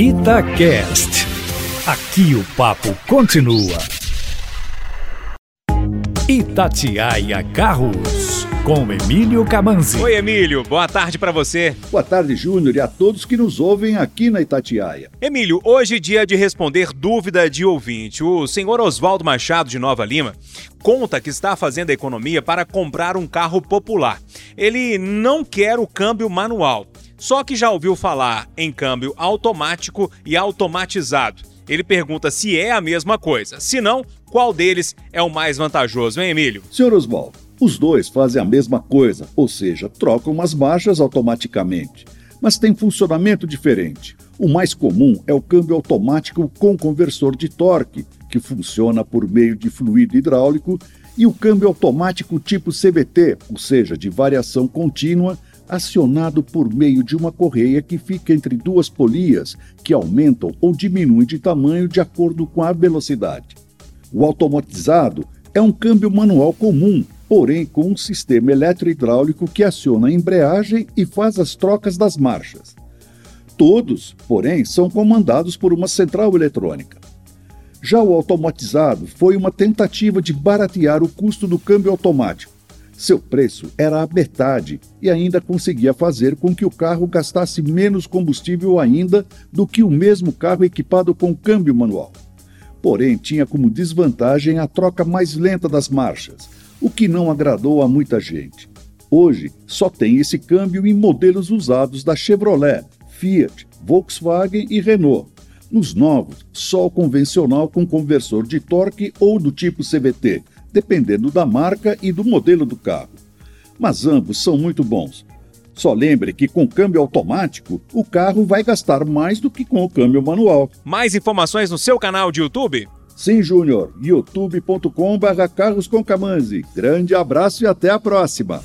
Itacast. Aqui o papo continua. Itatiaia Carros, com Emílio Camanzi. Oi, Emílio, boa tarde para você. Boa tarde, Júnior, e a todos que nos ouvem aqui na Itatiaia. Emílio, hoje é dia de responder dúvida de ouvinte. O senhor Oswaldo Machado de Nova Lima conta que está fazendo a economia para comprar um carro popular. Ele não quer o câmbio manual só que já ouviu falar em câmbio automático e automatizado. Ele pergunta se é a mesma coisa. Se não, qual deles é o mais vantajoso, hein, Emílio? Senhor Oswaldo, os dois fazem a mesma coisa, ou seja, trocam as marchas automaticamente, mas tem funcionamento diferente. O mais comum é o câmbio automático com conversor de torque, que funciona por meio de fluido hidráulico, e o câmbio automático tipo CVT, ou seja, de variação contínua, acionado por meio de uma correia que fica entre duas polias, que aumentam ou diminuem de tamanho de acordo com a velocidade. O automatizado é um câmbio manual comum, porém com um sistema eletrohidráulico que aciona a embreagem e faz as trocas das marchas. Todos, porém, são comandados por uma central eletrônica. Já o automatizado foi uma tentativa de baratear o custo do câmbio automático seu preço era a metade e ainda conseguia fazer com que o carro gastasse menos combustível ainda do que o mesmo carro equipado com câmbio manual. Porém, tinha como desvantagem a troca mais lenta das marchas, o que não agradou a muita gente. Hoje, só tem esse câmbio em modelos usados da Chevrolet, Fiat, Volkswagen e Renault. Nos novos, só o convencional com conversor de torque ou do tipo CVT, dependendo da marca e do modelo do carro. Mas ambos são muito bons. Só lembre que com câmbio automático, o carro vai gastar mais do que com o câmbio manual. Mais informações no seu canal de YouTube? Sim, Júnior. youtube.com/carroscomcamanzi. Grande abraço e até a próxima.